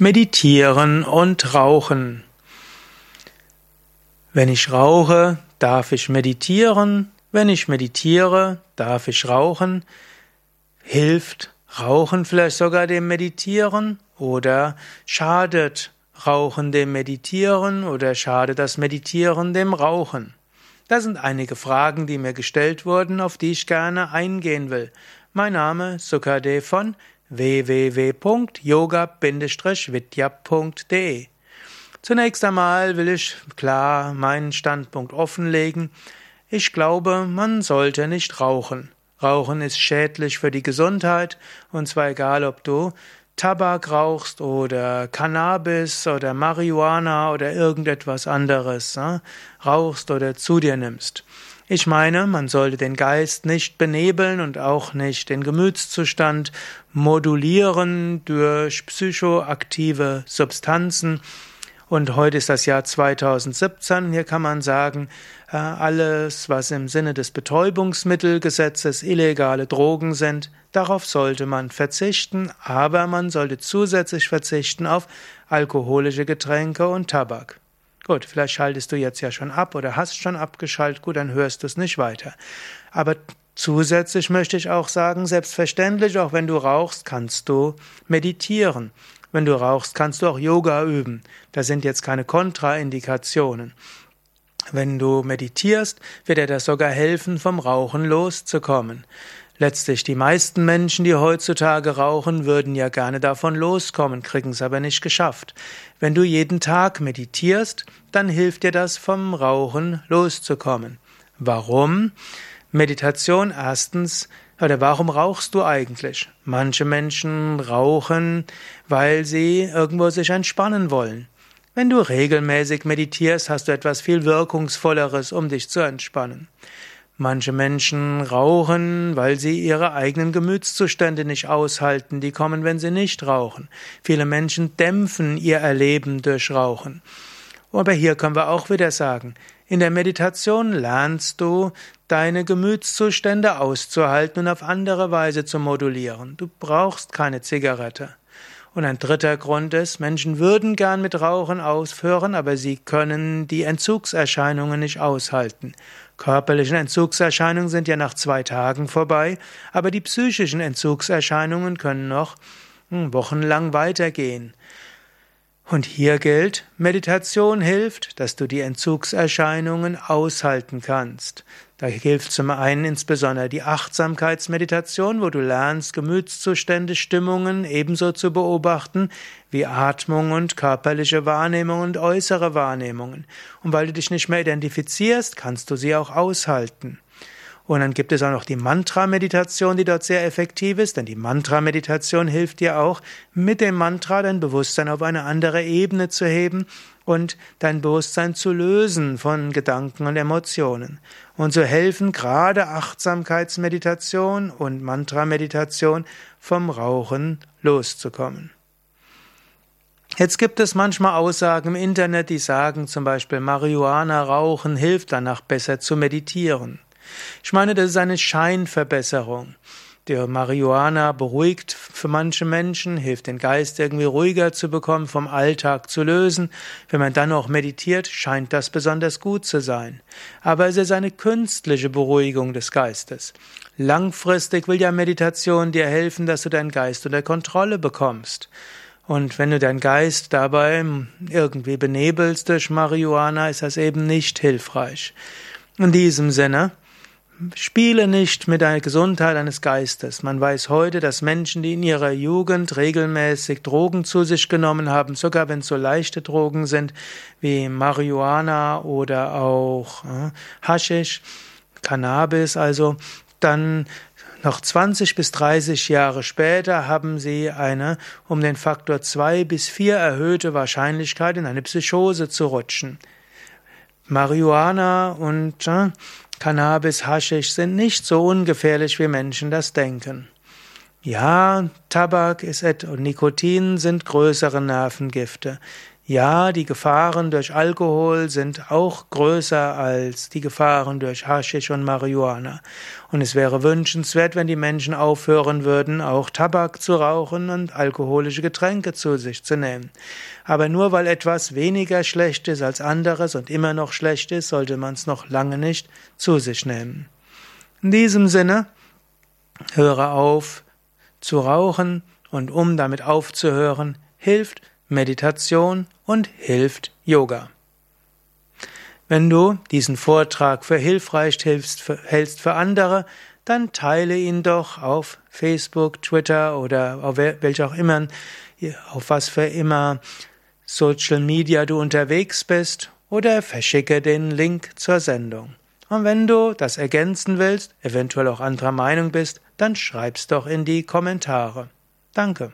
Meditieren und Rauchen. Wenn ich rauche, darf ich meditieren. Wenn ich meditiere, darf ich rauchen. Hilft Rauchen vielleicht sogar dem Meditieren oder schadet Rauchen dem Meditieren oder schadet das Meditieren dem Rauchen? Das sind einige Fragen, die mir gestellt wurden, auf die ich gerne eingehen will. Mein Name Sukadev von www.yoga-vidya.de. Zunächst einmal will ich klar meinen Standpunkt offenlegen. Ich glaube, man sollte nicht rauchen. Rauchen ist schädlich für die Gesundheit, und zwar egal, ob du Tabak rauchst oder Cannabis oder Marihuana oder irgendetwas anderes äh, rauchst oder zu dir nimmst. Ich meine, man sollte den Geist nicht benebeln und auch nicht den Gemütszustand modulieren durch psychoaktive Substanzen. Und heute ist das Jahr 2017. Hier kann man sagen, äh, alles, was im Sinne des Betäubungsmittelgesetzes illegale Drogen sind, darauf sollte man verzichten, aber man sollte zusätzlich verzichten auf alkoholische Getränke und Tabak. Gut, vielleicht schaltest du jetzt ja schon ab oder hast schon abgeschaltet, gut, dann hörst du es nicht weiter. Aber zusätzlich möchte ich auch sagen, selbstverständlich, auch wenn du rauchst, kannst du meditieren. Wenn du rauchst, kannst du auch Yoga üben. Da sind jetzt keine Kontraindikationen. Wenn du meditierst, wird dir das sogar helfen, vom Rauchen loszukommen. Letztlich die meisten Menschen, die heutzutage rauchen, würden ja gerne davon loskommen, kriegen es aber nicht geschafft. Wenn du jeden Tag meditierst, dann hilft dir das vom Rauchen loszukommen. Warum? Meditation erstens oder warum rauchst du eigentlich? Manche Menschen rauchen, weil sie irgendwo sich entspannen wollen. Wenn du regelmäßig meditierst, hast du etwas viel Wirkungsvolleres, um dich zu entspannen. Manche Menschen rauchen, weil sie ihre eigenen Gemütszustände nicht aushalten, die kommen, wenn sie nicht rauchen. Viele Menschen dämpfen ihr Erleben durch Rauchen. Aber hier können wir auch wieder sagen, in der Meditation lernst du, deine Gemütszustände auszuhalten und auf andere Weise zu modulieren. Du brauchst keine Zigarette. Und ein dritter Grund ist, Menschen würden gern mit Rauchen aufhören, aber sie können die Entzugserscheinungen nicht aushalten. Körperliche Entzugserscheinungen sind ja nach zwei Tagen vorbei, aber die psychischen Entzugserscheinungen können noch hm, wochenlang weitergehen. Und hier gilt, Meditation hilft, dass du die Entzugserscheinungen aushalten kannst. Da hilft zum einen insbesondere die Achtsamkeitsmeditation, wo du lernst, Gemütszustände, Stimmungen ebenso zu beobachten wie Atmung und körperliche Wahrnehmung und äußere Wahrnehmungen. Und weil du dich nicht mehr identifizierst, kannst du sie auch aushalten. Und dann gibt es auch noch die Mantra-Meditation, die dort sehr effektiv ist, denn die Mantra-Meditation hilft dir auch, mit dem Mantra dein Bewusstsein auf eine andere Ebene zu heben und dein Bewusstsein zu lösen von Gedanken und Emotionen. Und so helfen gerade Achtsamkeitsmeditation und Mantra-Meditation vom Rauchen loszukommen. Jetzt gibt es manchmal Aussagen im Internet, die sagen zum Beispiel, Marihuana rauchen hilft danach besser zu meditieren. Ich meine, das ist eine Scheinverbesserung. Der Marihuana beruhigt für manche Menschen, hilft den Geist irgendwie ruhiger zu bekommen, vom Alltag zu lösen. Wenn man dann auch meditiert, scheint das besonders gut zu sein. Aber es ist eine künstliche Beruhigung des Geistes. Langfristig will ja Meditation dir helfen, dass du deinen Geist unter Kontrolle bekommst. Und wenn du deinen Geist dabei irgendwie benebelst durch Marihuana, ist das eben nicht hilfreich. In diesem Sinne, Spiele nicht mit der Gesundheit deines Geistes. Man weiß heute, dass Menschen, die in ihrer Jugend regelmäßig Drogen zu sich genommen haben, sogar wenn es so leichte Drogen sind wie Marihuana oder auch äh, Haschisch, Cannabis, also dann noch 20 bis 30 Jahre später haben sie eine um den Faktor 2 bis 4 erhöhte Wahrscheinlichkeit, in eine Psychose zu rutschen. Marihuana und äh, Cannabis, Haschisch sind nicht so ungefährlich, wie Menschen das denken. Ja, Tabak ist und Nikotin sind größere Nervengifte. Ja, die Gefahren durch Alkohol sind auch größer als die Gefahren durch Haschisch und Marihuana. Und es wäre wünschenswert, wenn die Menschen aufhören würden, auch Tabak zu rauchen und alkoholische Getränke zu sich zu nehmen. Aber nur weil etwas weniger schlecht ist als anderes und immer noch schlecht ist, sollte man es noch lange nicht zu sich nehmen. In diesem Sinne, höre auf zu rauchen und um damit aufzuhören, hilft Meditation und hilft Yoga. Wenn du diesen Vortrag für hilfreich hältst für andere, dann teile ihn doch auf Facebook, Twitter oder auf welch auch immer, auf was für immer Social Media du unterwegs bist oder verschicke den Link zur Sendung. Und wenn du das ergänzen willst, eventuell auch anderer Meinung bist, dann schreib's doch in die Kommentare. Danke.